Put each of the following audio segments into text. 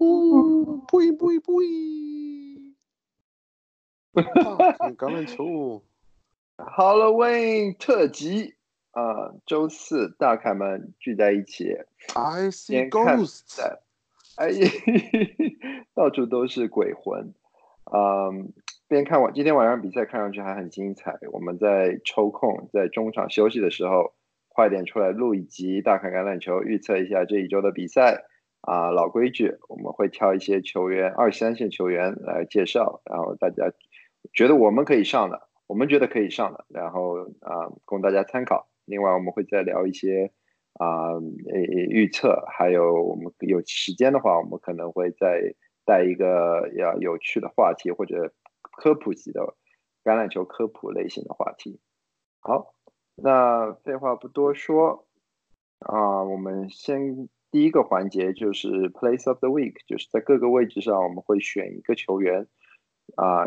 呼，呸呸呸！看橄榄球，Halloween 特辑啊，周四大凯们聚在一起，I see ghosts，哎，到处都是鬼魂，嗯，边看完今天晚上比赛看上去还很精彩，我们在抽空在中场休息的时候，快点出来录一集大凯橄榄球，预测一下这一周的比赛。啊，老规矩，我们会挑一些球员，二三线球员来介绍，然后大家觉得我们可以上的，我们觉得可以上的，然后啊，供大家参考。另外，我们会再聊一些啊，预测，还有我们有时间的话，我们可能会再带一个要有趣的话题或者科普级的橄榄球科普类型的话题。好，那废话不多说啊，我们先。第一个环节就是 Place of the Week，就是在各个位置上我们会选一个球员啊，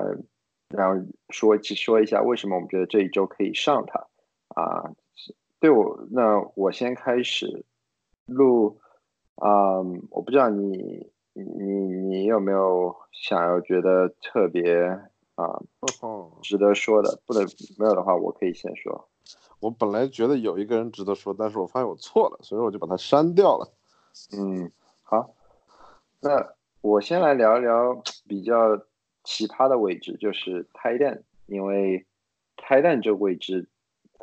然后说说一下为什么我们觉得这一周可以上他啊。对我，那我先开始录啊，我不知道你你你有没有想要觉得特别啊值得说的，不能没有的话，我可以先说。我本来觉得有一个人值得说，但是我发现我错了，所以我就把它删掉了。嗯，好，那我先来聊一聊比较奇葩的位置，就是 tight end，因为 tight end 这个位置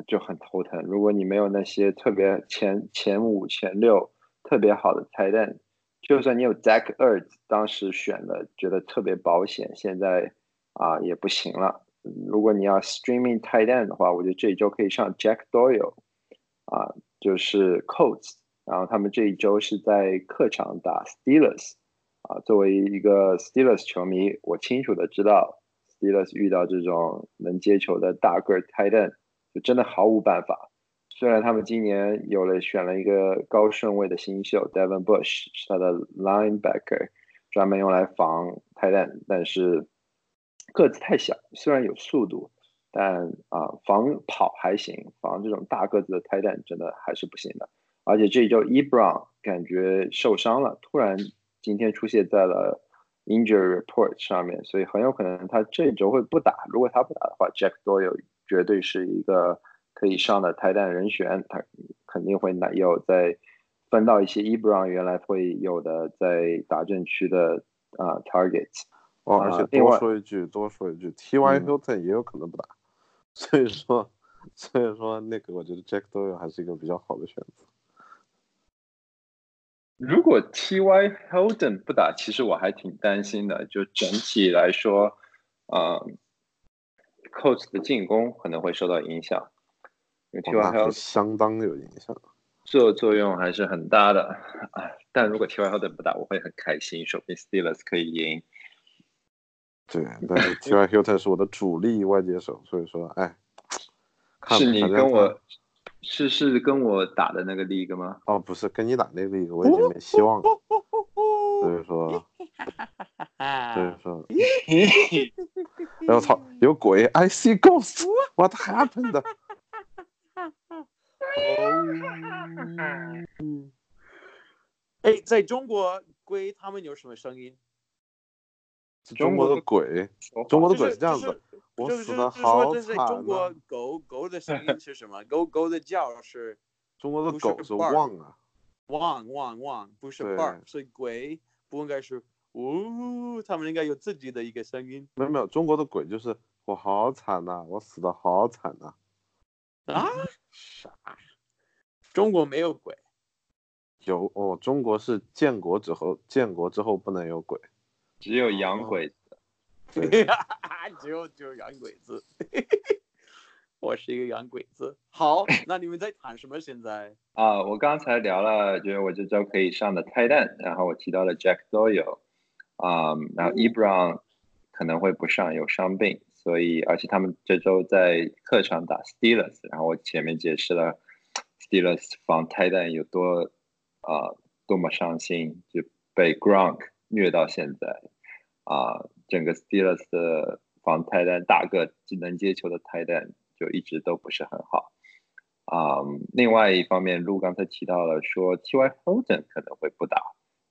就很头疼。如果你没有那些特别前前五、前六特别好的 tight end，就算你有 Zach Ertz，当时选的觉得特别保险，现在啊也不行了。如果你要 streaming tight end 的话，我觉得这一周可以上 Jack Doyle，啊，就是 Coats。然后他们这一周是在客场打 Steelers，啊，作为一个 Steelers 球迷，我清楚的知道 Steelers 遇到这种能接球的大个 tight end 就真的毫无办法。虽然他们今年有了选了一个高顺位的新秀 Devin Bush 是他的 linebacker，专门用来防 tight end，但是个子太小，虽然有速度，但啊防跑还行，防这种大个子的 Titan 真的还是不行的。而且这一周 e b r o n 感觉受伤了，突然今天出现在了 injury report 上面，所以很有可能他这一周会不打。如果他不打的话，Jack Doyle 绝对是一个可以上的泰坦人选，他肯定会拿有在分到一些 e b r o n 原来会有的在打阵区的啊 targets。哦，而且多说一句，多说一句，T.Y. Hilton 也有可能不打，所以说，所以说那个我觉得 Jack Doyle 还是一个比较好的选择。如果 T.Y. Hilton 不打，其实我还挺担心的。就整体来说，啊，Coach 的进攻可能会受到影响。T.Y. Hilton 相当有影响，作作用还是很大的。啊，但如果 T.Y. Hilton 不打，我会很开心，说不定 Steelers 可以赢。对，但是 T.Y. Hilton 是我的主力外接手，所以说，哎，是你跟我。是是跟我打的那个 league 吗？哦，不是跟你打那个 league，我已经没希望了。所以说，所以说，哎我操，有鬼！I see ghosts！What happened？哎，在中国龟他们有什么声音？中国的鬼，中国的鬼是这样子。我死的好惨中国狗狗的声音是什么？狗狗的叫是？中国的狗是汪啊，汪汪汪，不是 bark，所以鬼不应该是呜，他们应该有自己的一个声音。没有没有，中国的鬼就是我好惨呐，我死的好惨呐。啊？啥？中国没有鬼？有哦，中国是建国之后，建国之后不能有鬼，只有洋鬼。只有只有洋鬼子，我是一个洋鬼子。好，那你们在谈什么？现在 啊，我刚才聊了，就是我这周可以上的泰蛋，然后我提到了 Jack Doyle，啊，然后 Ebron 可能会不上，有伤病，所以而且他们这周在客场打 Steelers，然后我前面解释了 Steelers 防泰蛋有多啊多么伤心，就被 Gronk 虐到现在。啊，整个 Steelers 的防泰弹大个技能接球的泰弹就一直都不是很好。啊，另外一方面，路刚才提到了说 T.Y. Hilton 可能会不打，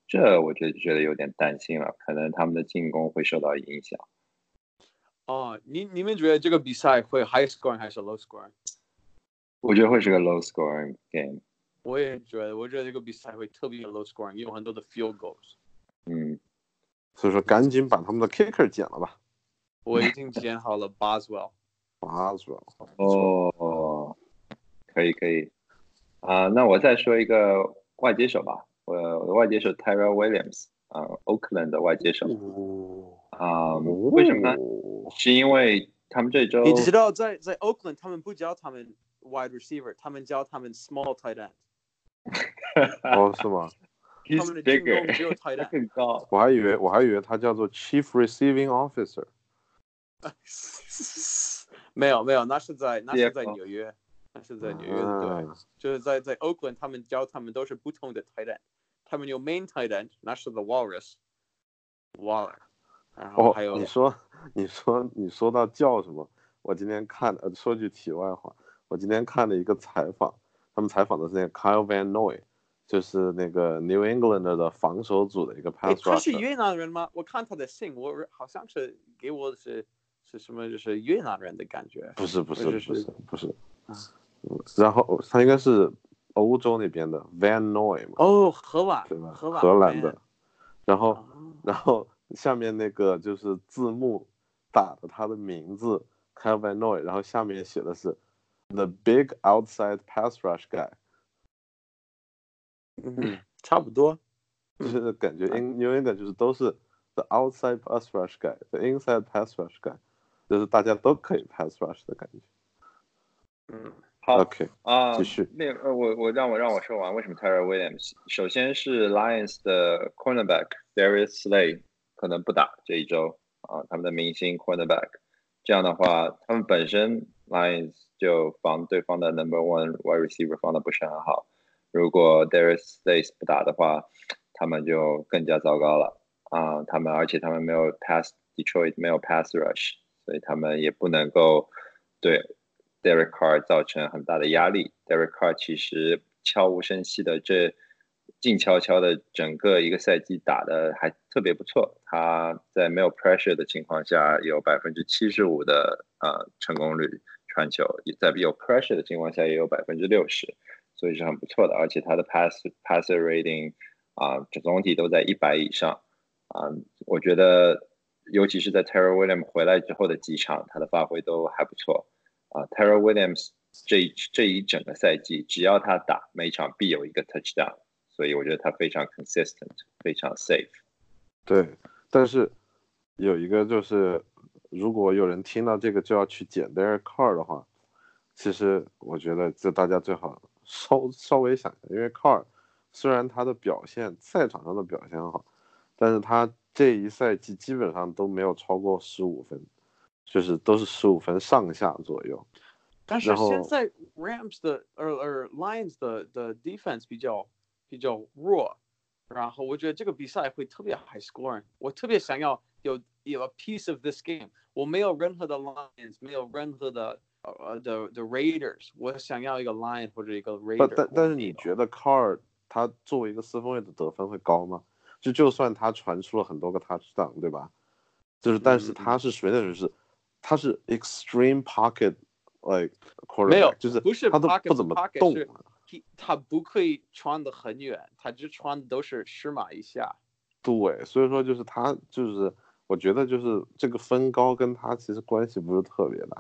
这我就觉得有点担心了，可能他们的进攻会受到影响。哦，你你们觉得这个比赛会 high scoring 还是 low scoring？我觉得会是个 low scoring game。我也觉得，我觉得这个比赛会特别 low scoring，有很多的 field goals。嗯，所以说赶紧把他们的 kicker 剪了吧。我已经剪好了 Boswell。Boswell，哦，可以可以。啊、那我再说一个外接手吧。我我的外接手 Tyrell Williams 啊、Oakland 的外接手哦，啊、为什么呢？是因为他们这周你知道在在 Oakland 他们不教他们 wide receiver，他们教他们 small tight end，哦，是吗？他们的进攻 bigger，只有 tight end。更高。我还以为我还以为他叫做 Chief Receiving Officer。没有没有，那是在那是在纽约，那是在纽约的对，啊就是在在 Oakland 他们教他们都是不同的 tight end，他们有 main tight end，那是 the Walrus Waller，然后哦还有，你说，你说，你说到叫什么？我今天看，呃，说句题外话，我今天看了一个采访，他们采访的是那个 Kyle Van Noy，就是那个 New England 的防守组的一个 pass 他是。越南人吗？我看他的信，我好像是给我的是是什么，就是越南人的感觉。不是不是不是不是然后他应该是欧洲那边的 Van Noy 嘛，哦，荷兰，对吧？荷兰，荷兰的。然后哦。然后下面那个就是字幕打的他的名字 Van Noy，然后下面写的是 The Big Outside Pass Rush Guy，嗯，差不多。就是感觉 in New England 就是都是 The Outside Pass Rush Guy，The Inside Pass Rush Guy，就是大家都可以 Pass Rush 的感觉。嗯，好 OK，啊，继续那呃，我我让我让我说完，为什么 Tyler Williams？首先是 Lions 的 cornerback Darius Slay 可能不打这一周啊，他们的明星 cornerback。这样的话，他们本身 Lions 就防对方的 number one wide receiver 防的不是很好。如果 Darius s a y s 不打的话，他们就更加糟糕了啊！他们而且他们没有 pass Detroit 没有 pass rush，所以他们也不能够对 Derek Carr 造成很大的压力。Derek Carr 其实悄无声息的这静悄悄的整个一个赛季打的还特别不错。他在没有 pressure 的情况下有百分之七十五的呃成功率传球，也在有 pressure 的情况下也有百分之六十，所以是很不错的。而且他的 pass passer rating 啊、总体都在一百以上啊、我觉得尤其是在 Terry Williams 回来之后的几场，他的发挥都还不错。啊、t y r e Williams 这这一整个赛季，只要他打，每场必有一个 touchdown，所以我觉得他非常 consistent，非常 safe。对，但是有一个就是，如果有人听到这个就要去捡 Derek Carr 的话，其实我觉得这大家最好稍稍微想一下，因为 Carr 虽然他的表现赛场上的表现好，但是他这一赛季基本上都没有超过十五分，就是都是十五分上下左右。但是现在 Rams 的呃呃 Lions 的的 defense 比较比较弱，然后我觉得这个比赛会特别 high scoring，我特别想要有有 a piece of this game，我没有任何的 Lions，没有任何的呃的的 Raiders，我想要一个 Lion 或者一个 Raider 但。但但是你觉得 Carr 他作为一个四分卫的得分会高吗？就就算他传出了很多个 touchdown，对吧？就是但是嗯他是属于那种是，他是 extreme pocket like quarterback，没有就是不是他都不怎么动他不可以传得很远，他只穿的都是十码以下。对，所以说就是他就是，我觉得就是这个分高跟他其实关系不是特别大。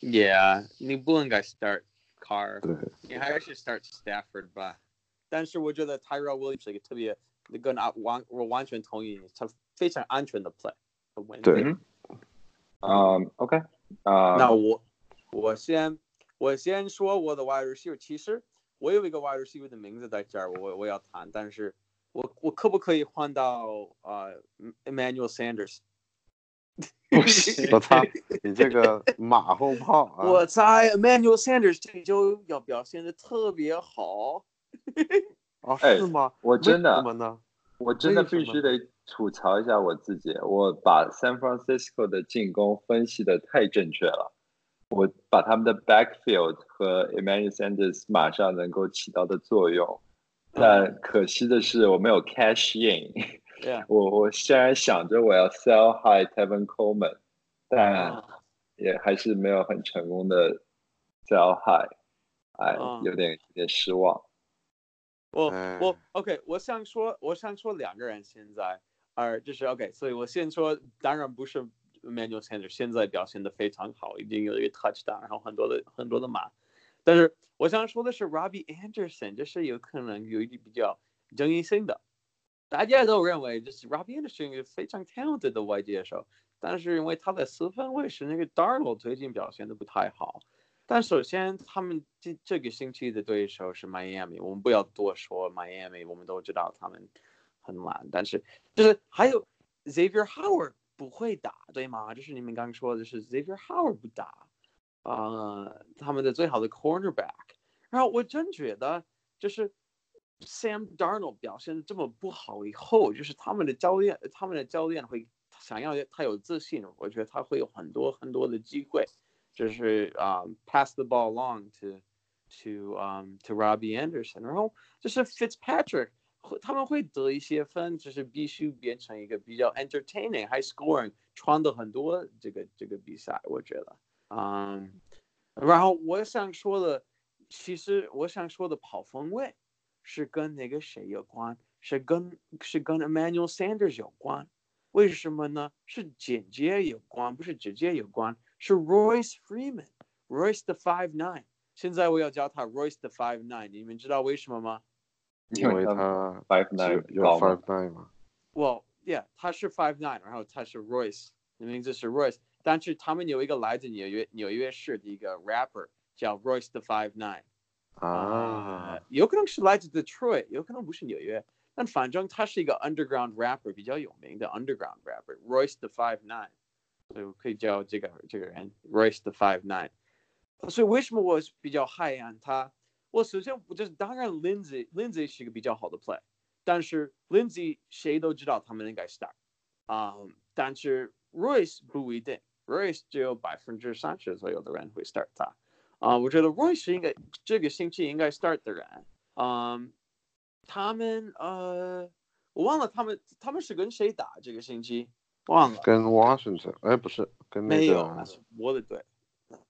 Yeah，你不应该 start Carr，对，你还是 start Stafford 吧。但是我觉得 Tyrell Williams 是一个特别，跟啊完我完全同意，他非常安全的 play。对嗯嗯，OK，啊、那我我先我先说我的 wide receiver，其实我有一个 wide receiver 的名字在这儿，我我要谈，但是我我可不可以换到呃 Emmanuel Sanders？ 不行 我操，你这个马后炮啊！我猜 Emmanuel Sanders 这周要表现的特别好。是吗？我真的？我真的必须得吐槽一下我自己，我把 San Francisco 的进攻分析的太正确了，我把他们的 backfield 和 Emmanuel Sanders 马上能够起到的作用但可惜的是我没有 cash in。Yeah，我我虽然想着我要 sell high Tevin Coleman，但啊。也还是没有很成功的 sell high，哎啊，有点有点失望。我哎。我 OK，我想说，我想说两个人现在，而就是 OK，所以我先说，当然不是 Manuel Sanders 现在表现的非常好，已经有一个 touchdown，然后很多的很多的码，但是我想说的是 Robbie Anderson，这是有可能有一点比较争议性的，大家都认为就是 Robbie Anderson 一个非常 talented 的外接手，但是因为他的四分卫是那个 Darnold 最近表现的不太好。但首先，他们这这个星期的对手是 Miami，我们不要多说 Miami，我们都知道他们很懒。但是就是还有 Xavier Howard 不会打，对吗？就是你们刚说的是 Xavier Howard 不打，呃，他们的最好的 cornerback。然后我真觉得就是 Sam Darnold 表现的这么不好以后，就是他们的教练，他们的教练会想要他有自信，我觉得他会有很多很多的机会。就是啊、pass the ball along to to um to Robbie Anderson，然后就是 Fitzpatrick，会他们会得一些分，就是必须变成一个比较 entertaining、high scoring，穿的很多这个这个比赛，我觉得，嗯，然后我想说的，其实我想说的跑锋位是跟那个谁有关，是跟是跟 Emmanuel Sanders 有关，为什么呢？是间接有关，不是直接有关。是 Royce Freeman，Royce 的 Five Nine。现在我要叫他 Royce 的 Five Nine，你们知道为什么吗因为他 five nine 有 five nine 吗。？Well, yeah，他是 Five Nine，然后他是 Royce，名字是 Royce，但是他们有一个来自纽约纽约市的一个 rapper 叫 Royce 的 Five Nine。啊呃，有可能是来自 Detroit，有可能不是纽约，但反正他是一个 underground rapper，比较有名的 underground rapper，Royce 的 Five Nine，所以我可以叫这个这个人 Royce 的 Five Nine。所以为什么我比较害怕他？我首先我就是当然 Lindsay Lindsay 是一个比较好的 play，但是 Lindsay 谁都知道他们应该 start，啊、um,，但是 Royce 不一定，Royce 只有百分之三十左右的人会 start 他。 啊、uh,，我觉得 Royce 应该这个星期应该 start 的人，嗯、um,，他们呃，我忘了他们他们是跟谁打这个星期，忘了。跟 Washington，哎，不是跟那没有，我的队，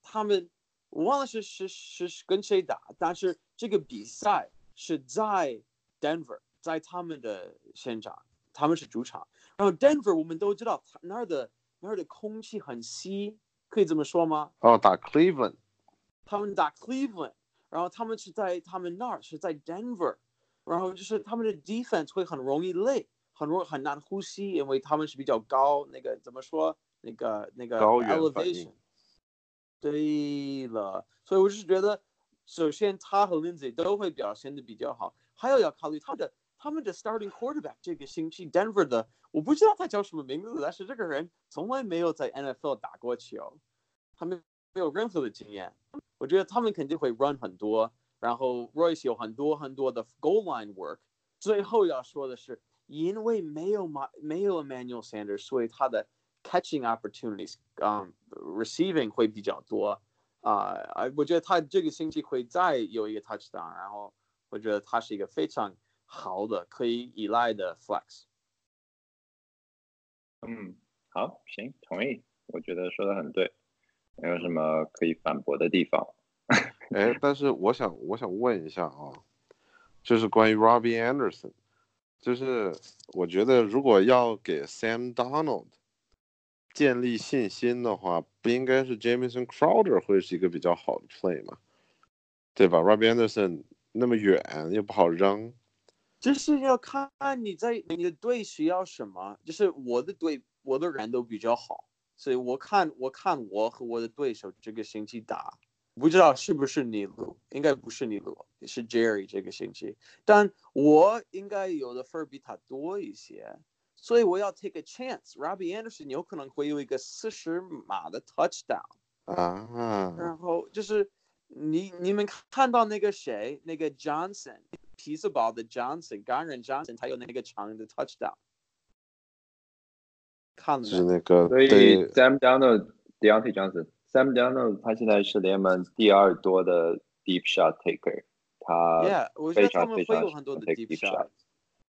他们我忘了是是是是跟谁打，但是这个比赛是在 Denver，在他们的现场，他们是主场。然后 Denver 我们都知道，那儿的那儿的空气很稀，可以这么说吗？哦，打 Cleveland，他们打 Cleveland，然后他们是在他们那儿是在 Denver，然后就是他们的 defense 会很容易累，很容很难呼吸，因为他们是比较高，那个怎么说？那个那个高 elevation。对了，所以我是觉得，首先他和 Lindsay 都会表现的比较好，还有要考虑他的他们的 starting quarterback 这个星期 Denver 的，我不知道他叫什么名字，但是这个人从来没有在 NFL 打过球，他们没有任何的经验。我觉得他们肯定会 run 很多，然后 Royce 有很多很多的 goal line work。最后要说的是，因为没有马没有 Emmanuel Sanders，所以他的 catching opportunities，嗯、um,，receiving 会比较多。啊、呃，我觉得他这个星期会再有一个 touchdown，然后我觉得他是一个非常好的可以依赖的 flex。嗯，好，行，同意，我觉得说的很对，没有什么可以反驳的地方。哎，但是我想我想问一下啊，就是关于 Robbie Anderson，就是我觉得如果要给 Sam Donald 建立信心的话，不应该是 Jamison Crowder 会是一个比较好的 play 吗？对吧？Robbie Anderson 那么远又不好扔，就是要看你在你的队需要什么。就是我的队，我的人都比较好，所以我看我看我和我的对手这个星期打，不知道是不是尼鲁，应该不是尼鲁，是 Jerry 这个星期，但我应该有的分比他多一些，所以我要 take a chance。Robbie Anderson 有可能会有一个四十码的 touchdown。啊，然后就是你你们看到那个谁，那个 Johnson 皮斯堡的 Johnson，钢人 Johnson，他有那个长的 touchdown，是？那个所以 Sam Darnold、Deontay Johnson、Sam Darnold 他现在是联盟第二多的 deep shot taker，他 Yeah，我觉非得他们常非常会有很多的 take deep deep shot。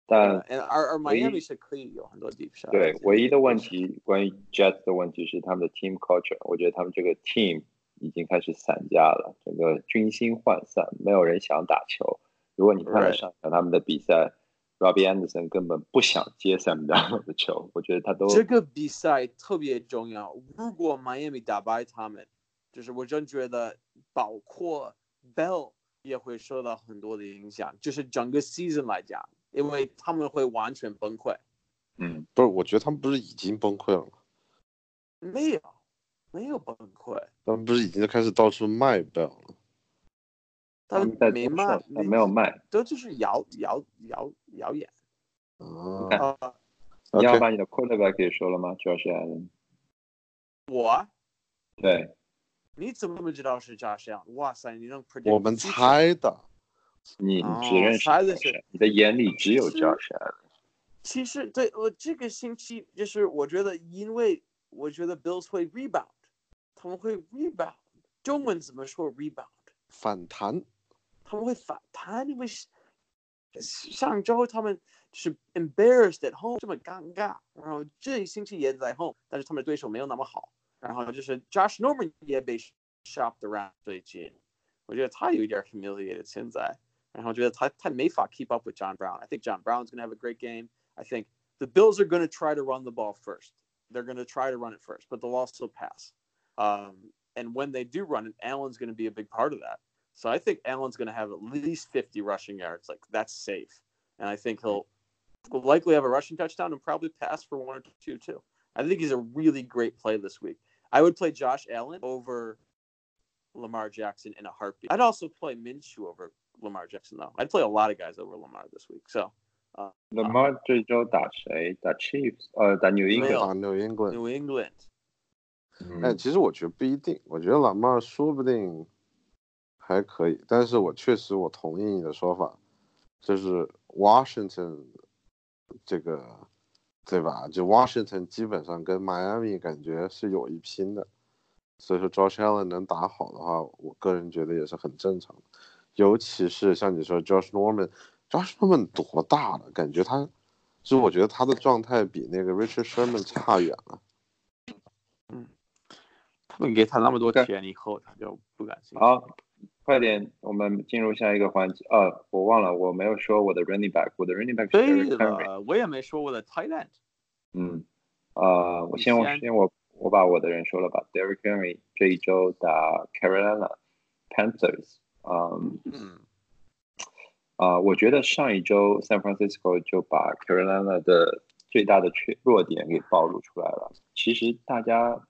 但呃而而唯一 Miami 是可以有很多 deep shot。对，唯一的问题关于 Jets 的问题是他们的 team culture，我觉得他们这个 team 已经开始散架了，整个军心涣散，没有人想打球。如果你看了上场他们的比赛，Robbie Anderson 根本不想接 Sam Darnold 的球，我觉得他都这个比赛特别重要。如果 Miami 打败他们，就是我真觉得，包括 Bell 也会受到很多的影响，就是整个 season 来讲，因为他们会完全崩溃。嗯，不是，我觉得他们不是已经崩溃了吗？没有，没有崩溃，他们不是已经开始到处卖 Bell 了？他他们在没卖，但没有卖。这就是谣谣谣谣言啊啊！你要把你的 quarterback 给说了吗？Josh Allen。我对，你怎么知道是 Josh Allen？哇塞，你能 predict 我们猜的。你哦只认识猜的是你的眼里只有是 Josh Allen。其实对我这个星期就是我觉得，因为我觉得 Bills 会 rebound，他们会 rebound。中文怎么说 rebound？反弹，他们会反弹，因为是上周他们是 embarrassed at home 这么尴尬，然后这一星期也在 home，但是他们的对手没有那么好，然后就是 Josh Norman 也被 shopped around 最近，我觉得他有一点 humiliated 现在，然后觉得他他没法 keep up with John Brown。I think John Brown's gonna have a great game. I think the Bills are gonna try to run the ball first. They're gonna try to run it first, but they'll also pass. Um, and when they do run it, Allen's gonna be a big part of that. So I think Allen's going to have at least 50 rushing yards. Like that's safe. And I think he'll, will likely have a rushing touchdown and probably pass for one or two too. I think he's a really great play this week. I would play Josh Allen over Lamar Jackson in a heartbeat. I'd also play Minshew over Lamar Jackson though. I'd play a lot of guys over Lamar this week. So Lamar 这周打谁？打 Chiefs，呃，打 New 没 England。有打 New England。 New England. 哎，嗯，其实我觉得不一定，我觉得老帽说不定 还可以，但是我确实我同意你的说法，就是 Washington 这个对吧？就 Washington 基本上跟 Miami 感觉是有一拼的，所以说 Josh Allen 能打好的话，我个人觉得也是很正常的，尤其是像你说 Josh Norman，Josh Norman 多大了？感觉他，就我觉得他的状态比那个 Richard Sherman 差远了。他们给他那么多钱以后，他就不感兴趣。好，快点，我们进入下一个环节。呃，我忘了，我没有说我的 running back，我的 running back 是 Henry。了，我也没说我的 tight end。嗯，呃，我先我先先我我把我的人说了吧。Derrick Henry 这一周打 Carolina Panthers，嗯嗯啊、我觉得上一周 San Francisco 就把 Carolina 的最大的缺弱点给暴露出来了。其实大家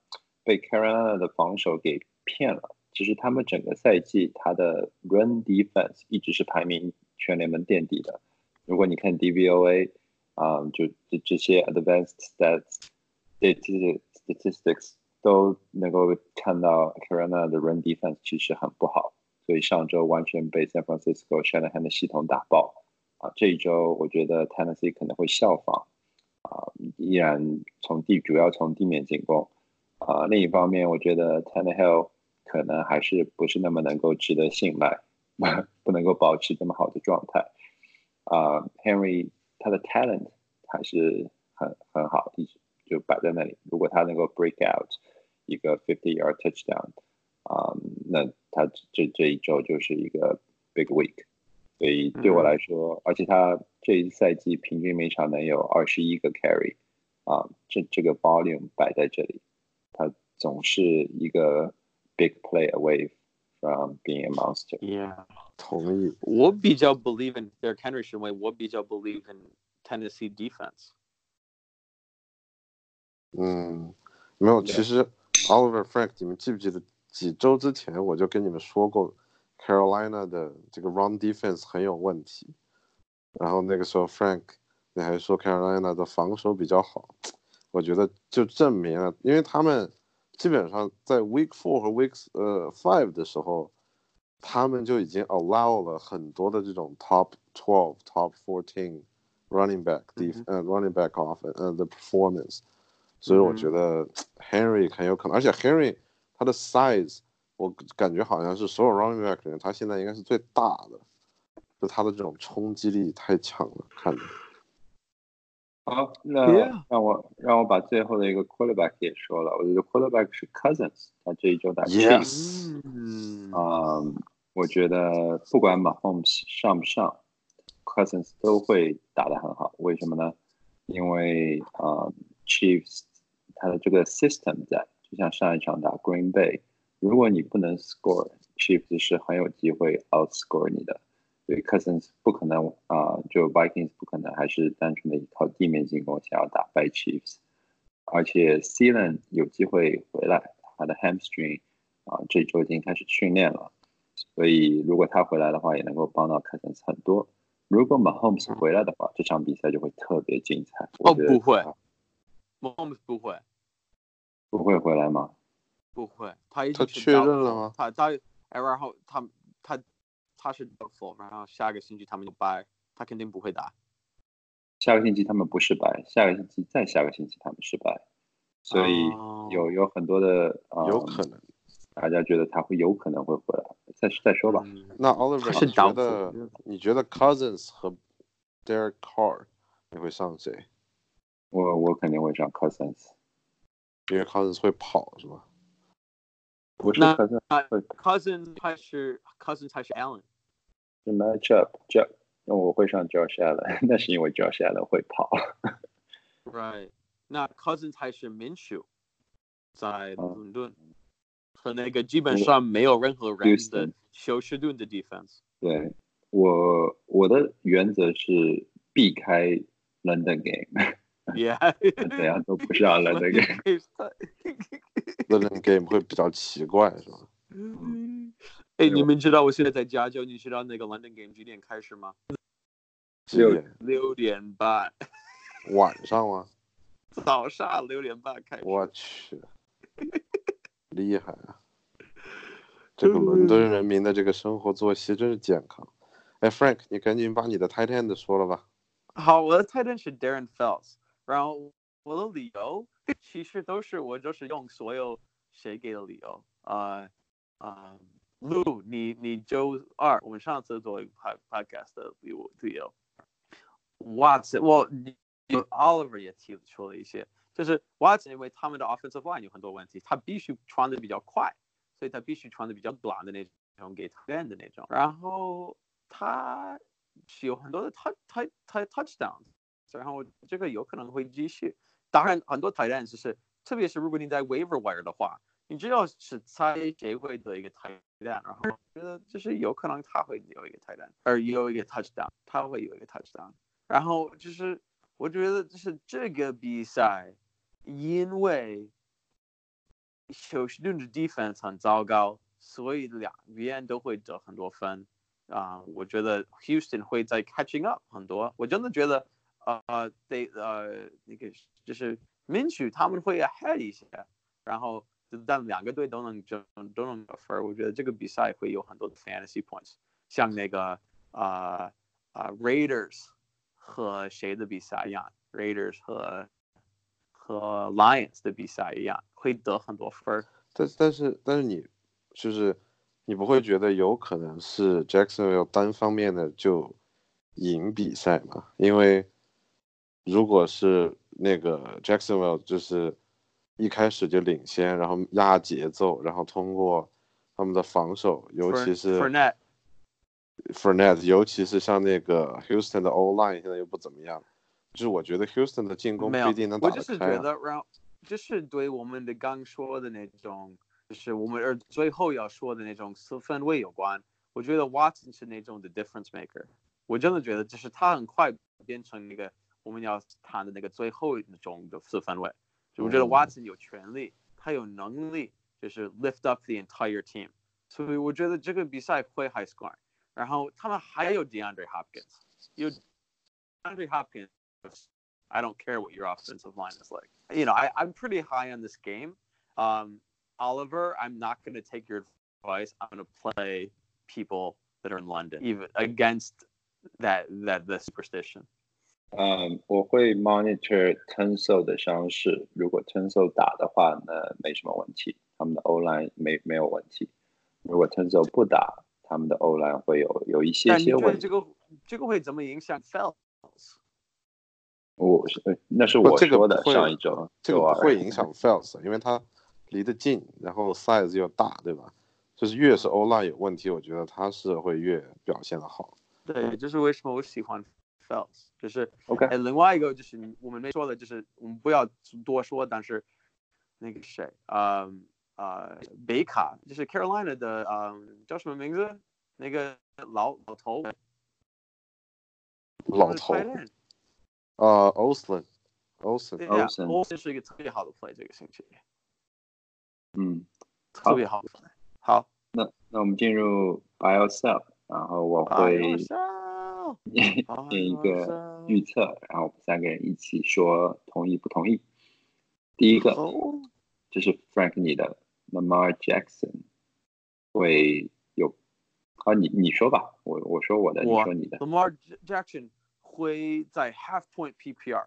被 Carolina 的防守给骗了。其实他们整个赛季他的 run defense 一直是排名全联盟垫底的。如果你看 DVOA，啊、就这这些 advanced stats statistics statistics 都能够看到 Carolina 的 run defense 其实很不好。所以上周完全被 San Francisco Shanahan 的系统打爆啊！这一周我觉得 Tennessee 可能会效仿啊，依然从地主要从地面进攻啊。另一方面，我觉得 Tannehill 可能还是不是那么能够值得信赖，不能够保持这么好的状态啊。Henry 他的 talent 还是很很好，一直就摆在那里。如果他能够 break out 一个 fifty yard touchdown。啊、那他这这一周就是一个 big week，所以对我来说，而且他这一赛季平均每场能有二十一个 carry，啊，这这个 volume 摆在这里，他总是一个 big play away from being a monster。 ，Yeah。同意。我比较 believe in Derrick Henry 是因为我比较 believe in Tennessee defense。嗯，没有，其实 Oliver Frank，你们记不记得几周之前我就跟你们说过，Carolina 的这个 run defense 很有问题，然后那个时候 Frank 你还说 Carolina 的防守比较好，我觉得就证明了，因为他们 基本上在 Week Four 和 Week 呃 Five 的时候，他们就已经 allow 了很多的这种 Top Twelve、Top Fourteen running back 嗯 def 呃 running back off 呃的 performance。所以我觉得 Henry 很有可能，而且 Henry 他的 size，我感觉好像是所有 running back 里面，他现在应该是最大的，就他的这种冲击力太强了，看着。好，那.让我让我把最后的一个 quarterback 也说了。我觉得 quarterback 是 Cousins，他这一周打 Chiefs。Yes，嗯，啊、我觉得不管 Mahomes 上不上，Cousins 都会打得很好。为什么呢？因为啊、Chiefs 他的这个 system 在，就像上一场打 Green Bay，如果你不能 score，Chiefs 是很有机会 outscore 你的。所以 Cousins 不可能啊、就 Vikings 不可能还是单纯的依靠地面进攻想要打败 Chiefs，而且 c e l a n 有机会回来，他的 hamstring 啊、这周已经开始训练了，所以如果他回来的话，也能够帮到 Cousins 很多。如果 Mahomes 回来的话，这场比赛就会特别精彩。哦不会。Mahomes 不会。不会回来吗？不会，他已他经是确认了吗？他他哎然后他他他是 doubtful，然后下个星期他们就掰，他肯定不会打。下个星期他们不失败，下个星期再下个星期他们失败，所以哦有有很多的啊，有可能。大家觉得他会有可能会回来，再再说吧。嗯那 Oliver，他是你觉得你觉得 Cousins 和 Derek Carr 你会上谁？我我肯定会上 Cousins，因为 Cousins 会跑是吧？不是那 Cousins 那会 Cousins 还是 Cousins 还是 Allen？是 matchup，这那我会上 Josh Allen，那是因为 Josh Allen 会跑。 Right，那 Cousins 还是 Minshew，在嗯伦敦，和那个基本上没有任何人的 Houston 休斯顿的 defense。对我我的原则是避开 London game， Yeah，怎样都不上 London game。London game 会比较奇怪是吧？哎，你们知道我现在在加州，你知道那个 London game 几点开始吗？六点？六点半，晚上吗？早上六点半开始。我去，厉害啊！这个伦敦人民的这个生活作息真是健康。哎，Frank，你赶紧把你的 tight end 说了吧。好，我的 tight end 是 Darren Fells，然后我的理由其实都是我就是用所有谁给的理由，呃，啊、路，你你周二我们上次做一个 pod podcast 的理由理由，Watson，我你 Oliver 也提出了一些，就是 Watson 因为他们的 offensive line 有很多问题，他必须传的比较快，所以他必须传的比较短的那种给穿的那种，然后他有很多的 touch touch touch touchdown，然后这个有可能会继续。当然，很多 tight end 就是，特别是如果你在 waiver wire 的话，你只要是猜谁会得一个 tight end，然后我觉得就是有可能他会有一个 tight end，而有一个 touchdown，他会有一个 touchdown。然后就是我觉得就是这个比赛，因为休斯顿的 defense 很糟糕，所以两边都会得很多分。啊、我觉得 Houston 会在 catching up 很多。我真的觉得，呃，得呃那个就是民曲他们会 ahead 一些，然后但两个队都能争都能得分儿。我觉得这个比赛会有很多的 fantasy points，像那个啊啊 Raiders 和谁的比赛一样，Raiders 和和 Lions 的比赛一样，会得很多分儿。但但是但是你就是你不会觉得有可能是 Jacksonville 单方面的就赢比赛吗？因为如果是那个 Jacksonville 就是一开始就领先，然后压节奏，然后通过他们的防守，尤其是 Fournette Fournette，尤其是像那个 Houston 的 O line 现在又不怎么样，就是我觉得 Houston 的进攻不一定能，打我就是。觉得，就是对我们的刚说的那种，就是我们而最后要说的那种四分位有关。我觉得 Watson 是那种的 difference maker，我真的觉得就是他很快变成那个我们要谈的那个最后一种的四分位。就我觉得嗯 Watson 有权利，他有能力，就是 lift up the entire team。所以我觉得这个比赛会 high scoring。然后他们还有 DeAndre Hopkins，有 DeAndre Hopkins。I don't care what your offensive line is like. You know, I, I'm pretty high on this game. Um, Oliver, I'm not going to take your advice. I'm going to play people that are in London, even against that that the superstition. 嗯，我会 monitor Tunso 的伤势，如果 Tunso 打的话，那没什么问题，他们的 O line 没没有问题。如果 Tunso 不打，他们的 O line 会有有一些些问题。这个这个会怎么影响 Fells？我是呃那是不这个我说的上一周，这个不会影响 Fels，因为他离得近，然后 size 又大，对吧？就是越是 O line 有问题，我觉得他是会越表现的好。对，这是为什么我喜欢 Fells，就是 OK 哎，另外一个就是我们没说的，就是我们不要多说，但是那个谁，呃呃，北卡就是 Carolina 的，嗯、叫什么名字？那个老老头，老头，tight end 呃 o s l a n o s l 对 a n 呀 Olsen，Olsen 是一个特别好的 play，这个星期嗯，特别好的 play。好，那那我们进入 By Yourself，然后我哎会 一个预测，然后我们三个人一起说同意不同意。第一个哦就是 Frank 你的 Lamar Jackson 会有啊，你你说吧，我我说我的，你说你的。Lamar Jackson 会在 half point PPR，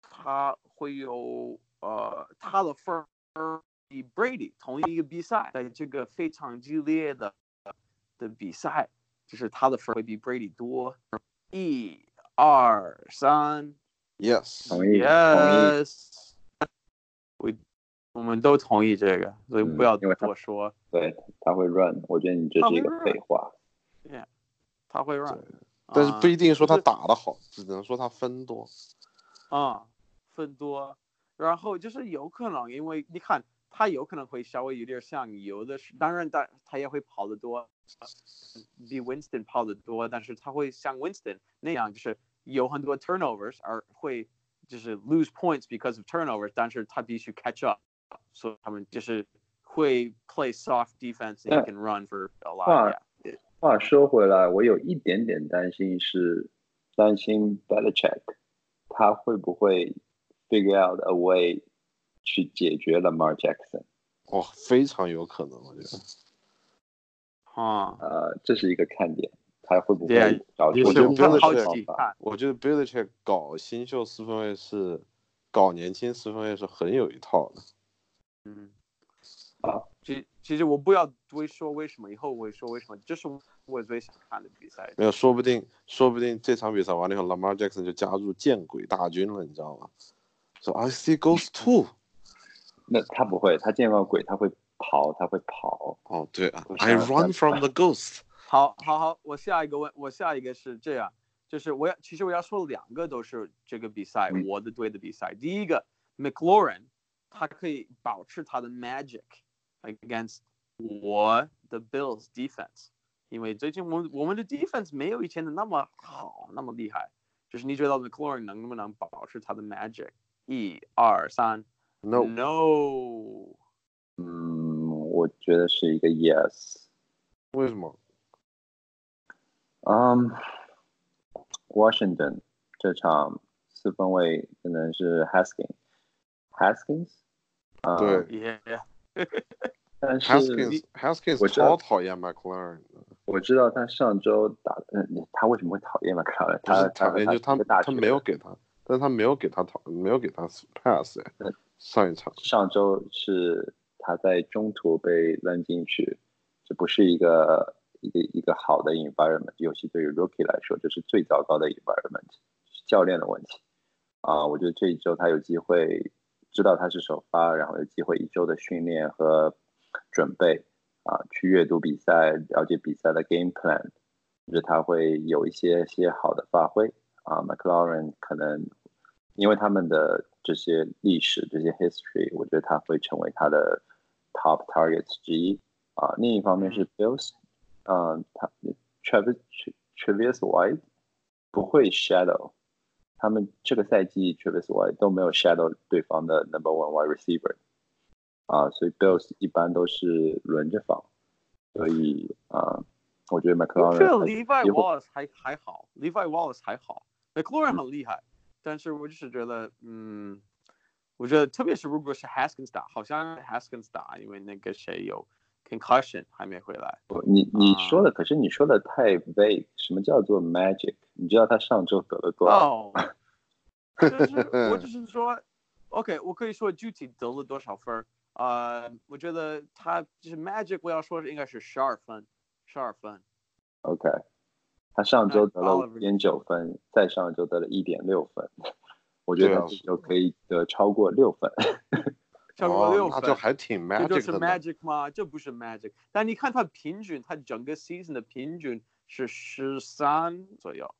他会有呃他的分儿比 Brady 同一个比赛，在这个非常激烈的的比赛，就是他的分儿会比 Brady 多。一、二、三 Yes，同意，Yes，我我们都同意这个，所以嗯不要多说。对，他会 run，我觉得你这是一个废话。Yeah，。他会 run，，但是不一定说他打得好，只能说他分多。啊，分多，然后就是有可能，因为你看他有可能会稍微有点像有的是，当然他他也会跑得多，比 Winston 跑得多，但是他会像 Winston 那样，就是有很多 turnovers，而会就是 lose points because of turnovers，但是他必须 catch up，所以他们就是会 play soft defense and 但 can run for a 话 lot，yeah. 话说回来，我有一点点担心是担心 Belichick 他会不会 figure out a way 去解决 Lamar Jackson。哇、非常有可能，我觉得。啊，呃，这是一个看点，他会不会找出我觉得也是我看 Belichick 好方法？奇看，我觉得 Belichick 搞新秀四分卫是搞年轻四分卫是很有一套的。嗯。啊，其其实我不要多说为什么，以后我会说为什么，这是我最想看的比赛。没有，说不定说不定这场比赛完了以后，Lamar Jackson 就加入见鬼大军了，你知道吗？说 I see ghost too。那他不会，他见到鬼他会跑，他会跑。哦，对啊，I run from the ghost。好，好，好，我下一个问，我下一个是这样，就是我要，其实我要说两个都是这个比赛，嗯我的队的比赛。第一个，McLaurin，他可以保持他的 magic against 我的 Bills defense，因为最近我们我们的 defense 没有以前的那么好，那么厉害。就是你觉得 McLaurin 能不能保持他的 magic？一二三 No，，No。嗯，我觉得是一个 yes。为什么？嗯，Washington 这场四分卫可能是 Haskins，Haskins，啊，对耶，但是 Haskins Haskins 超讨厌 McLaren，我知道他上周打，嗯，他为什么会讨厌 McLaren？不是他讨厌，就他他他是个大学没有给他，但是他没有给他讨，没有给他 pass 哎嗯，上一场。上周是他在中途被扔进去，这不是一个一个一个好的 environment，尤其对于 rookie 来说，这是最糟糕的 environment，教练的问题。啊、我觉得这一周他有机会知道他是首发，然后有机会一周的训练和准备啊、去阅读比赛，了解比赛的 game plan，就是他会有一些些好的发挥。啊、McLaren 可能因为他们的这些历史、这些 history，我觉得他会成为他的 top targets 之一啊。另一方面是 Bills，嗯、他 Travis Travis White 不会 shadow，他们这个赛季 Travis White 都没有 shadow 对方的 number one wide receiver 啊，所以 Bills 一般都是轮着防，所以啊，我觉得我 McLaren 觉得 Levi Wallace 还还好，Levi Wallace 还好，McLaurin 很厉害，但是我就是觉得，嗯，我觉得特别是如果是 Haskins 打，好像 Haskins 打，因为那个谁有 concussion 还没回来。不你你啊说的，可是你说的太 vague。什么叫做 magic？你知道他上周得了多少？哦，就是我只 是说，OK，我可以说具体得了多少分儿。呃，我觉得他就是 Magic，我要说的应该是十二分，十二分。OK，他上周得了那五点九分，再上周得了一点六分，我觉得对啊他这周可以得超过六分。超过六哦，那，就还挺这就是 magic magic 吗？这不是 magic。但你看他平均，他整个 season 的平均是十三左右，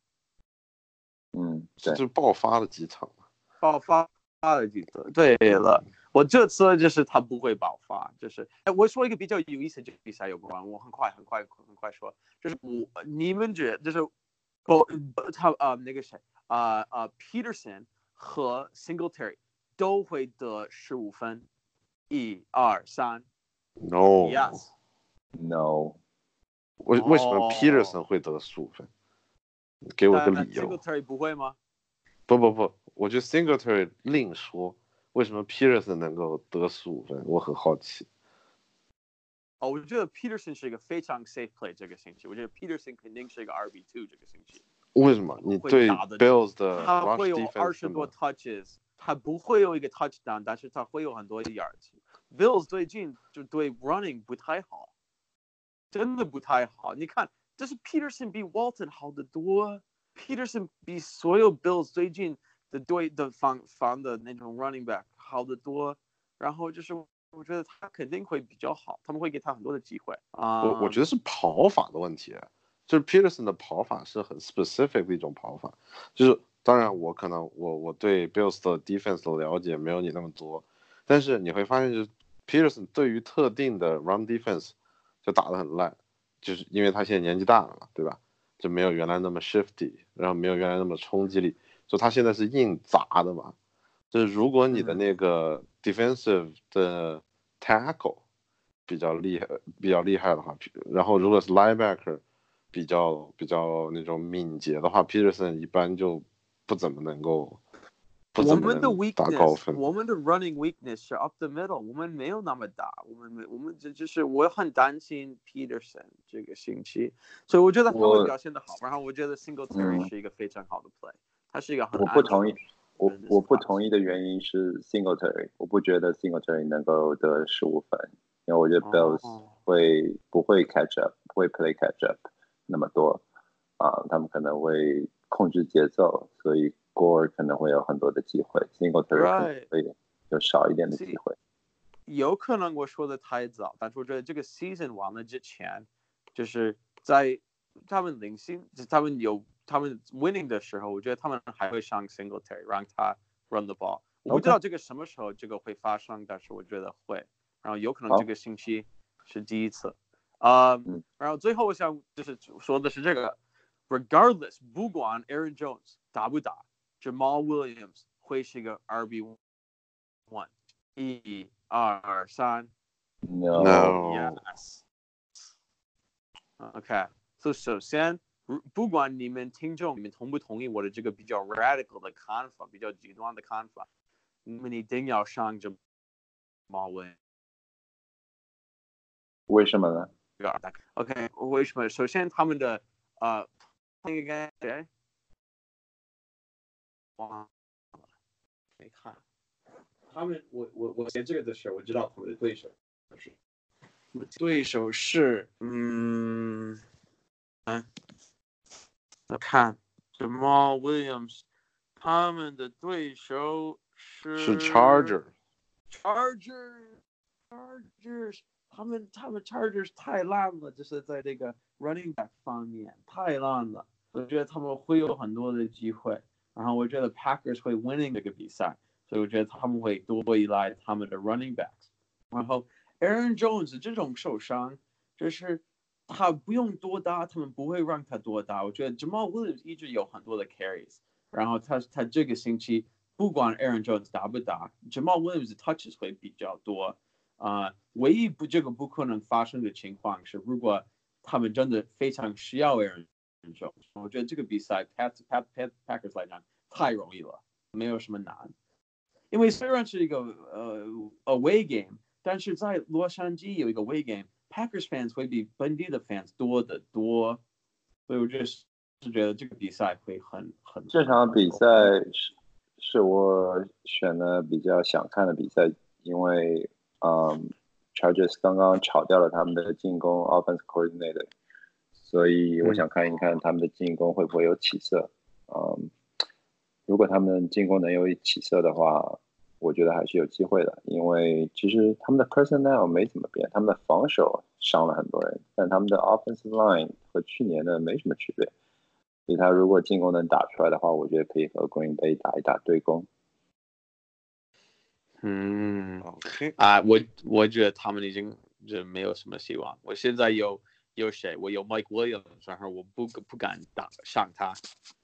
嗯，对，这就是爆发了几场嘛。爆发了几次。对了，我这次就是他不会爆发，就是哎，我说一个比较有意思的比赛有关，我很快很快很快说，就是我你们觉得就是不他呃那个谁啊呃 Peterson 和 Singletary 都会得十五分，一二三 No，，yes。No，为为什么哦 Peterson 会得十五分？给我个那理由。Singletary 不会吗？不不不，我觉得 Singletary 另说，为什么 Peterson 能够得十五分？我很好奇。哦，我觉得 Peterson 是一个非常 safe play 这个星期，我觉得 Peterson 肯定是一个 RB two 这个星期，为什么？你对 Bills 的他会有二十多 touches，他不会有一个 touchdown，但是他会有很多 yards。Bills 最近就对 running 不太好，真的不太好。你看，这是 Peterson 比 Walton 好得多，Peterson 比所有 Bills 最近的队的防防的那种 running back 好得多。然后就是我觉得他肯定会比较好，他们会给他很多的机会啊。我我觉得是跑法的问题，就是 Peterson 的跑法是很 specific 的一种跑法，就是当然我可能我我对 Bills 的 defense 的了解没有你那么多，但是你会发现就是 Peterson 对于特定的 run defense 就打得很烂，就是因为他现在年纪大了嘛，对吧？就没有原来那么 shifty，然后没有原来那么冲击力，就他现在是硬砸的嘛。就是如果你的嗯那个 defensive 的 tackle 比较厉害，比较厉害的话，然后如果是 linebacker 比较比较那种敏捷的话，Peterson 一般就不怎么能够我们的 weakness，分。我们的 running weakness 是 up the middle，我们没有那么大，我们没，我们这就是我很担心 Peterson 这个星期，所以我觉得他会表现的好，然后我觉得 Singletary 嗯是一个非常好的 play，他是一个很我不同意我我不同意的原因是 Singletary，我不觉得 Singletary 能够得十五分，因为我觉得 Bills 哦会不会 catch up，不会 play catch up 那么多啊，他们可能会控制节奏，所以 Gore 可能会有很多的机会，Singletary 可能 Right 会有少一点的机会。有可能我说的太早，但是我觉得这个 season 完了之前，就是在他们领先，他们有他们 winning 的时候，我觉得他们还会上 Singletary，让他 run the ball。我不知道这个什么时候这个会发生，但是我觉得会。然后有可能这个星期是第一次。啊、嗯然后最后我想就是说的是这个，regardless 不管 Aaron Jones 打不打，Jamal Williams 会是一个 RB one。一二三 No，No，yes。OK，所以首先，如不管你们听众你们同不同意我的这个比较 radical 的看法，比较极端的看法，你们一定要上这马文。为什么呢？OK，为什么？首先他们的呃，那个谁？忘了，没看。他们，我我我写这个的时候，我知道他们的对手是，对手是，嗯，嗯，我看 Jamal Williams，他们的对手是是 Charger，Chargers，Chargers，他们他们 Chargers 太烂了，就是在这个 running back 方面太烂了。我觉得他们会有很多的机会，然后我觉得 Packers 会 winning 这个比赛，所以我觉得他们会多依赖他们的 running backs。然后 Aaron Jones 这种受伤，就是他不用多打，他们不会让他多打。我觉得 Jamal Williams 一直有很多的 carries，然后他他这个星期不管 Aaron Jones 打不打，Jamal Williams 的 touches 会比较多。啊、唯一不这个不可能发生的情况是，如果他们真的非常需要 Aaron Jones，我觉得这个比赛 Pat Pat Pat Packers 来讲太容易了，没有什么难。因为虽然是一个呃 away game，但是在洛杉矶有一个 away game game，Packers fans 会比本地的 fans 多得多，所以我就是是觉得这个比赛会很很这场比赛是是我选的比较想看的比赛，因为嗯，Chargers 刚刚炒掉了他们的进攻 offense coordinator，所以我想看一看他们的进攻会不会有起色。嗯，如果他们进攻能有起色的话，我觉得还是有机会的。因为其实他们的 personnel 没怎么变，他们的防守伤了很多人，但他们的 offensive line 和去年的没什么区别。所以他如果进攻能打出来的话，我觉得可以和 Green Bay 打一打对攻。嗯，OK，啊，我我觉得他们已经就没有什么希望。我现在有有谁？我有 Mike Williams，然后我不不敢打上他。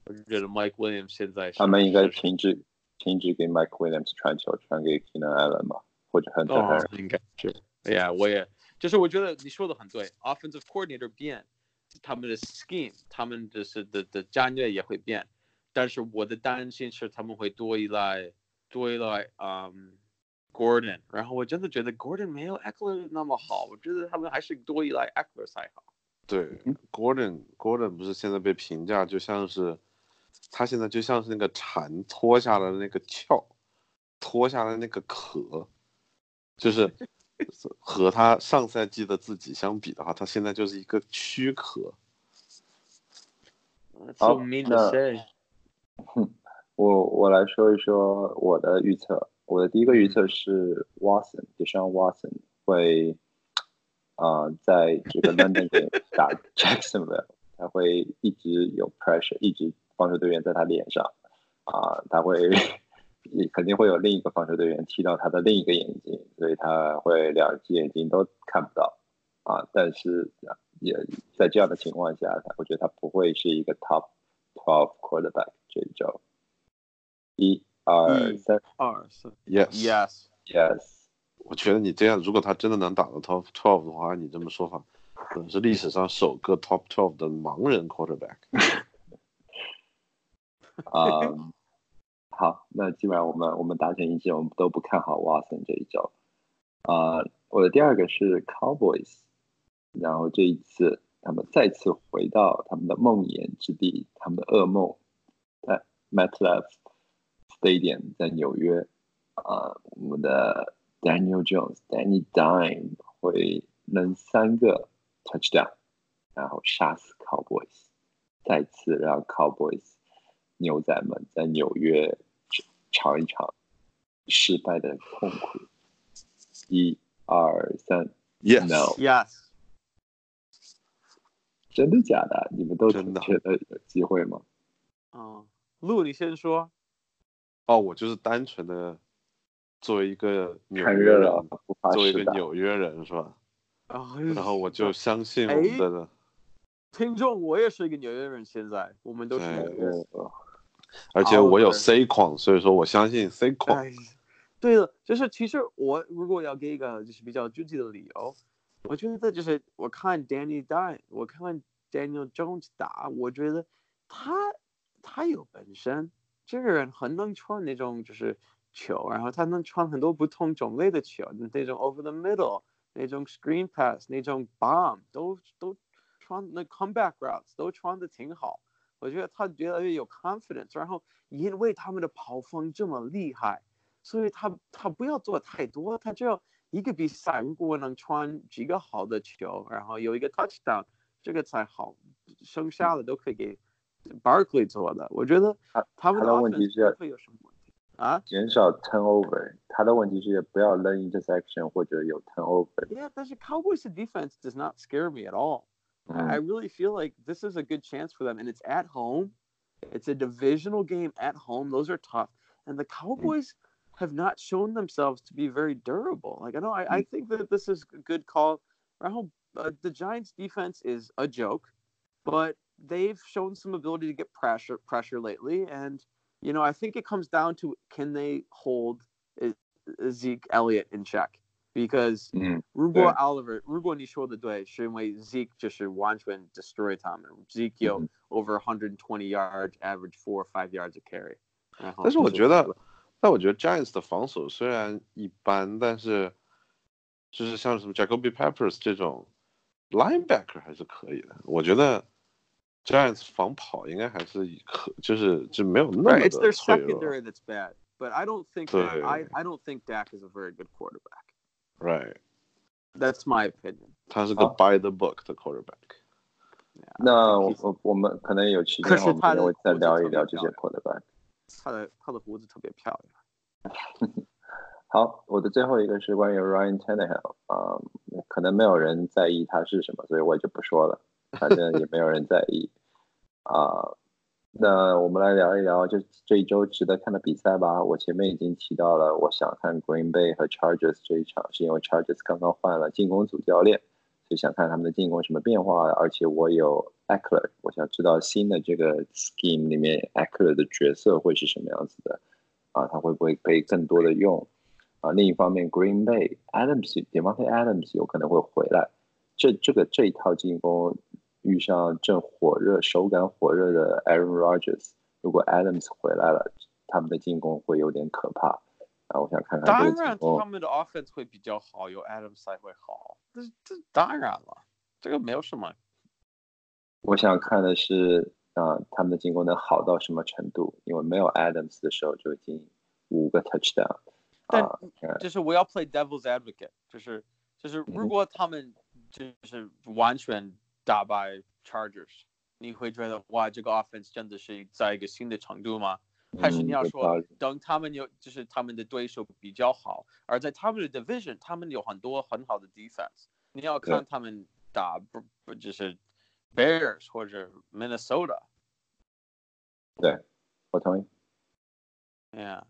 我觉得 Mike Williams 现在他们应该是停止停止给 Mike Williams 传球，传给 Keenan Allen 吧，或者 Hunter 哦 Henry。，应该是。哎呀，我也就是我觉得你说的很对，offensive coordinator 变，他们的 scheme，他们的是的的战略也会变，但是我的担心是他们会多依赖多依赖嗯 Gordon，然后我真的觉得 Gordon 没有 Eckler 那么好，我觉得他们还是多依赖 Eckler 才好。对，Gordon Gordon 不是现在被评价就像是，他现在就像是那个蝉脱下了那个壳，脱下了那个壳，就是 和他上赛季的自己相比的话，他现在就是一个躯壳。我我来说一说我的预测。我的第一个预测是 Watson，就像 Watson 会，啊、在这个 London game 打 Jacksonville，他会一直有 pressure，一直防守队员在他脸上，啊、他会肯定会有另一个防守队员踢到他的另一个眼睛，所以他会两只眼睛都看不到，啊、但是也在这样的情况下，他我觉得他不会是一个 top twelve quarterback 这一周。一二三二三 Yes，，Yes。，yes，我觉得你这样，如果他真的能打到 Top Twelve 的话，按你这么说法，可能是历史上首个 Top Twelve 的盲人 quarterback。啊、好，那基本上我们我们达成一致，我们都不看好 Watson 这一周。啊、我的第二个是 Cowboys，然后这一次他们再次回到他们的梦魇之地，他们的噩梦，在 MetLife Stadium 在纽约。啊、我们的 Daniel Jones、Danny Dime 会扔三个 touchdown，然后杀死 Cowboys，再次让 Cowboys 牛仔们在纽约尝一尝失败的痛苦。一、二、三 Yes，，No，Yes，真的假的？你们都真的觉得有机会吗？嗯，陆你先说。哦，我就是单纯的作为一个纽约人作为一。个纽约人是吧？啊，然后我就相信我们的，听众，我也是一个纽约人，现在我们都是纽约人。呃，而且我有 C 框，所以说我相信 C 框。哎，对了，就是其实我如果要给一个就是比较具体的理由，我觉得就是我看 Danny Dine，我看 Daniel Jones 打，我觉得他他有本身，这个人很能穿那种就是球，然后他能穿很多不同种类的球，那种 over the middle，那种 screen pass，那种 bomb 都都穿那 comeback routes 都穿的挺好。我觉得他越来越有 confidence，然后因为他们的跑风这么厉害，所以他他不要做太多，他只要一个比赛如果能穿几个好的球，然后有一个 touchdown，这个才好，剩下的都可以给 Barkley 做的。我觉得他他们的问题是不会有什么问题啊减少 turnover。他的问题是不要扔 intersection 或者有 turnover。？Yeah，但是 Cowboys 的 defense does not scare me at all. I 嗯 really feel like this is a good chance for them, and it's at home. It's a divisional game at home. Those are tough, and the Cowboys have not shown themselves to be very durable. Like I know, I, I think that this is a good call. I hope uh, the Giants' defense is a joke, but they've shown some ability to get pressure pressure lately, and you know I think it comes down to can they hold uh, Zeke Elliott in check because 嗯，如果对 Oliver，如果你说的对，是因为 Zeke 就是完全 destroy 他们，Zeke 有嗯 over 120 yards, average four or five yards of carry。然后但是我就觉得，但我觉得 Giants 的防守虽然一般，但是就是像什么 Jacoby Peppers 这种 linebacker 还是可以的。我觉得 Giants 防跑应该还是可，就是就没有那么 Right, 的 it's their 脆弱。 secondary that's bad, but I don't think that,对 I I don't think Dak is a very good quarterback. Right，That's my opinion. 他是个 by the book 的 quarterback。那我我我们可能有时间，我们可能会再聊一聊这些 quarterback。他的他的胡子特别漂亮。好，我的最后一个是关于 Ryan Tannehill 啊，可能没有人在意他是什么，所以我就不说了，反正也没有人在意 啊。那我们来聊一聊，就这一周值得看的比赛吧。我前面已经提到了，我想看 Green Bay 和 Chargers 这一场，是因为 Chargers 刚刚换了进攻组教练，所以想看他们的进攻什么变化。而且我有 Eckler，我想知道新的这个 Scheme 里面 Eckler 的角色会是什么样子的啊？他会不会被更多的用啊？另一方面，Green Bay Adams、Devontae Adams 有可能会回来，这这个这一套进攻。遇上正火热、手感火热的 Aaron Rodgers，如果 Adams 回来了，他们的进攻会有点可怕。啊，我想看看。当然，他们的 offense 会比较好，有 Adams 才会好。这这当然了，这个没有什么。我想看的是啊，他们的进攻能好到什么程度？因为没有 Adams 的时候就已经五个 touchdown。但就是我要 play devil's advocate，就是就是如果他们就是完全。打败 Chargers，你会觉得哇，这个 offense 真的是在一个新的程度吗？还是你要说等他们有，就是他们的对手比较好，而在他们的 division，他们有很多很好的 defense，你要看他们打不不就是 Bears 或者 Minnesota。对，我同意。Yeah，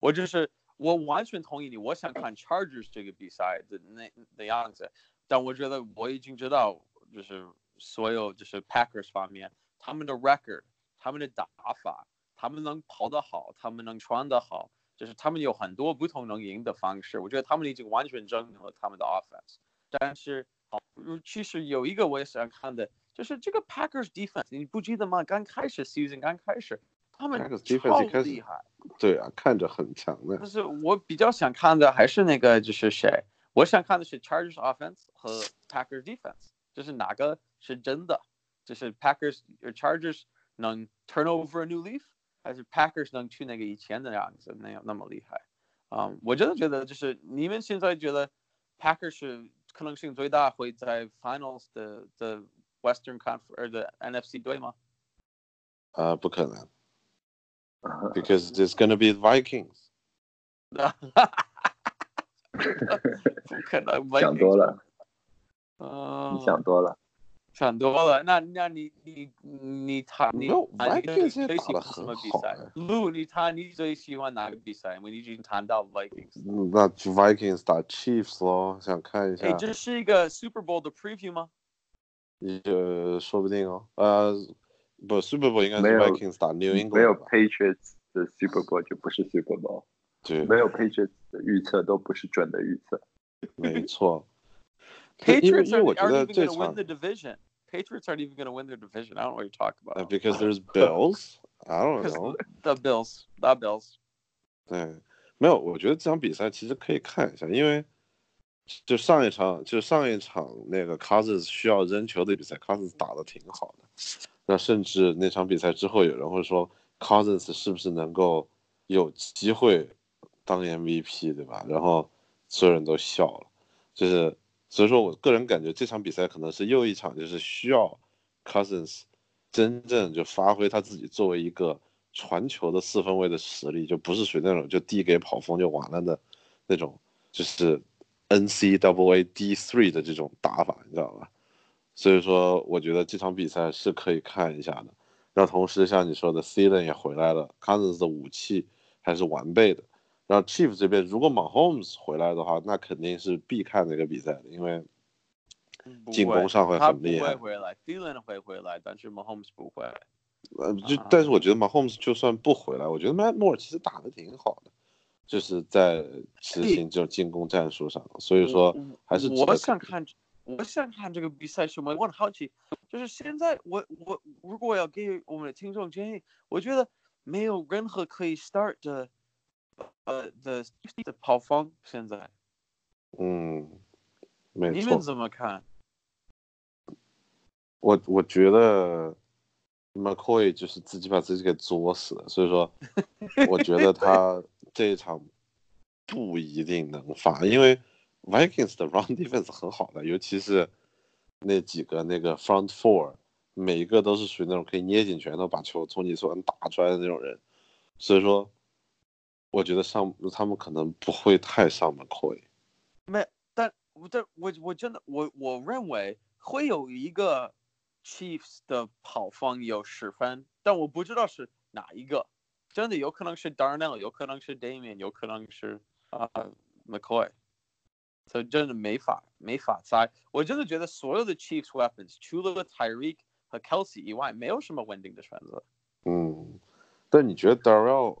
我就是我完全同意你，我想看 Chargers 这个比赛的那的样子，但我觉得我已经知道。就是所有就是 Packers 方面，他们的 record，他们的打法，他们能跑得好，他们能穿得好，就是他们有很多不同能赢的方式。我觉得他们已经完全证明了他们的 offense。但是，好，其实有一个我也想看的，就是这个 Packers defense，你不记得吗？刚开始 season 刚开始，他们超厉害。对啊，看着很强的。但是我比较想看的还是那个，就是谁？我想看的是 Chargers offense 和 Packers defense。就是哪个是真的？就是 Packers、Chargers 能 turn over a new leaf，还是 Packers 能去那个以前的样子那样那么厉害？啊，我真的觉得就是你们现在觉得 Packers 是可能性最大会在 Finals 的的 Western Conference 的 NFC 队吗？呃，不可能，because there's gonna be Vikings。不可能，想多了。 呃，你想多了，想多了。那那你你你他你你最喜欢什么比赛？Lu，你他你最喜欢哪个比赛？我们已经谈到 Vikings。那 Vikings 打 Chiefs 咯，想看一下。哎，这是一个 Super Bowl 的 preview 吗？呃，说不定哦。呃，不，Super Bowl 应该是 Vikings 打 New England。没有 Patriots 的 Super Bowl 就不是 Super Bowl。对，没有 Patriots 的预测都不是准的预测。没错。Patriots are, aren't even going to win the division. Patriots aren't even going to win their division. I don't know what you're talking about. Uh, because there's Bills. I don't know. The Bills, the Bills. 对，没有，我觉得这场比赛其实可以看一下，因为就上一场，就上一场那个 Cousins 需要扔球的比赛，Cousins 打的挺好的。那甚至那场比赛之后，有人会说 Cousins 是不是能够有机会当 MVP，对吧？然后所有人都笑了，就是。所以说我个人感觉这场比赛可能是又一场，就是需要 Cousins 真正就发挥他自己作为一个传球的四分卫的实力，就不是属于那种就递给跑锋就完了的那种，就是 NCAA D three 的这种打法，你知道吧？所以说我觉得这场比赛是可以看一下的。然后同时像你说的 c e l e n 也回来了，Cousins 的武器还是完备的。然后 Chief 这边如果 Mahomes 回来的话，那肯定是必看这个比赛的，因为进攻上会很厉害。他不会回来，Dylan 会回来，但是 Mahomes 不会。呃，就但是我觉得 Mahomes 就算不回来，我觉得 Matt Moore 其实打的挺好的，就是在执行这种进攻战术上。所以说还是我想看，我想看这个比赛什么我很好奇，就是现在我我如果要给我们的听众建议，我觉得没有任何可以 start 的。呃的的跑方现在，嗯，没错。你们怎么看？我我觉得 McCoy 就是自己把自己给作死了，所以说，我觉得他这一场不一定能发，因为 Vikings 的 Run Defense 很好的，尤其是那几个那个 Front Four 每一个都是属于那种可以捏紧拳头把球从你手上打出来的那种人，所以说，我觉得上他们可能不会太上 McCoy。没，但但我我真的我我认为会有一个 Chiefs 的跑方有十分，但我不知道是哪一个。真的有可能是 Darnell，有可能是 Damian，有可能是啊、McCoy。所以真的没法没法猜。我真的觉得所有的 Chiefs weapons 除了 Tyreek 和 Kelsey 以外，没有什么稳定的选择。嗯，但你觉得 Darrell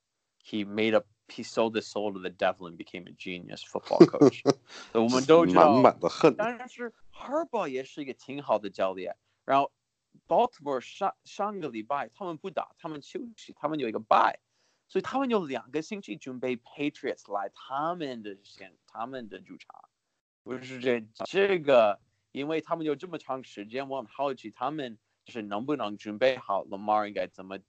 He made up, he sold his soul to the devil and became a genius football coach 所以我们都知道，满满的恨。但是 Harbaugh 也是一个挺好的教练。然后 Baltimore 上上个礼拜他们不打，他们休息，他们有一个 bye，所以他们有两个星期准备 Patriots 来他们的先他们的主场。不是这这个，因为他们有这么长时间，我很好奇他们就是能不能准备好 Lamar 应该怎么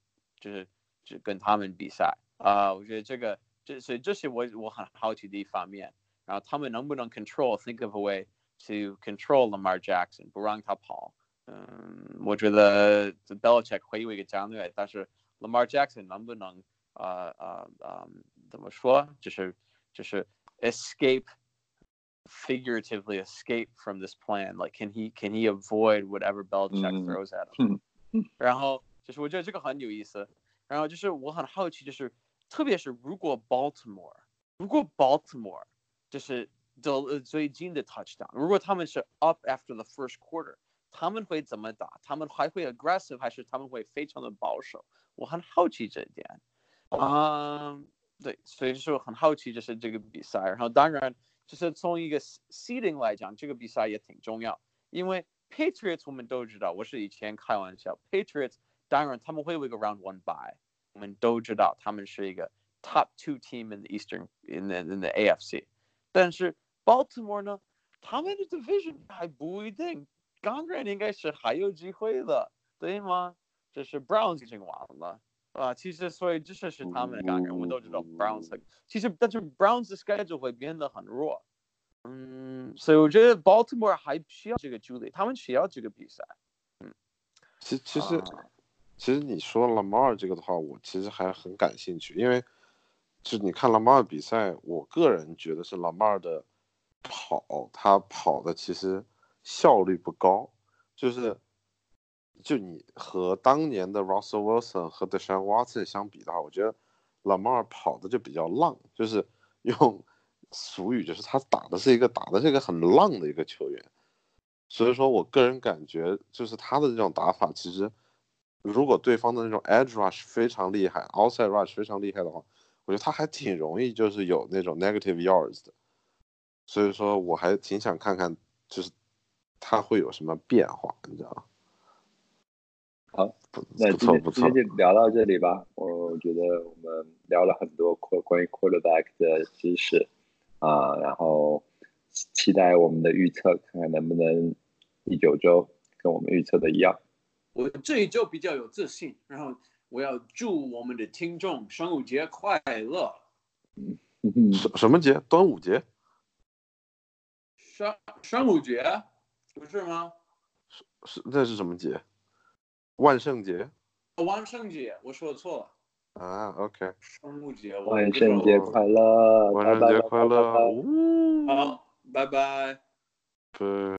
就是就跟他们比赛啊、我觉得这个这所以这是我我很好奇的一方面。然后他们能不能 control think of a way to control Lamar Jackson，不让他跑。嗯，我觉得 The Belichick 会有一个战略，但是 Lamar Jackson 能不能呃呃呃怎么说，就是就是 escape figuratively escape from this plan like can he can he avoid whatever Belichick 嗯 throws at 嗯 him 然后就是我觉得这个很有意思然后就是我很好奇就是 特别是如果 Baltimore 如果 Baltimore 就是得了最近的 touchdown 如果他们是 up after the first quarter 他们会怎么打？他们还会 aggressive 还是他们会非常的保守？我很好奇这一点。啊、对，所以就是我很好奇，就是这个比赛。然后当然，就是从一个 seeding 来讲，这个比赛也挺重要，因为 Patriots 我们都知道，我是以前开玩笑，Patriots 当然他们会有一个 round one by 我们都知道他们是一个 top two team in the Eastern in the in the AFC，但是 Baltimore 呢，他们的 division 还不一定，当然应该是还有机会的，对吗？这是 Browns 已经完了。啊，其实所以这是是他们的感觉，我们都知道 Browns 的其实但是 Browns 的 schedule 会变得很弱，嗯，所以我觉得 Baltimore 还需要这个助力，他们需要这个比赛。其其实啊其实你说拉马尔这个的话，我其实还很感兴趣，因为就你看拉马尔比赛，我个人觉得是拉马尔的跑，他跑的其实效率不高，就是就你和当年的 Russell Wilson 和 Deshaun Watson 相比的话，我觉得拉马尔跑的就比较浪，就是 用俗语就是他打的是一个打的是一个很浪的一个球员，所以说我个人感觉就是他的这种打法，其实如果对方的那种 edge rush 非常厉害，outside rush 非常厉害的话，我觉得他还挺容易就是有那种 negative yards 的，所以说我还挺想看看就是他会有什么变化，你知道吗？好，不那不错不错今天今天，就聊到这里吧。我觉得我们聊了很多关关于 quarterback 的知识啊、然后期期待我们的预测，看看能不能第九周跟我们预测的一样。我这一周比较有自信，然后我要祝我们的听众端午节快乐，什什么节？端午节？端端午节不是吗？是是那是什么节？万圣节万圣节，我说错了，啊？OK，端午节，万圣节快乐！万圣节快乐！拜拜拜拜拜拜呜，好，拜拜。对。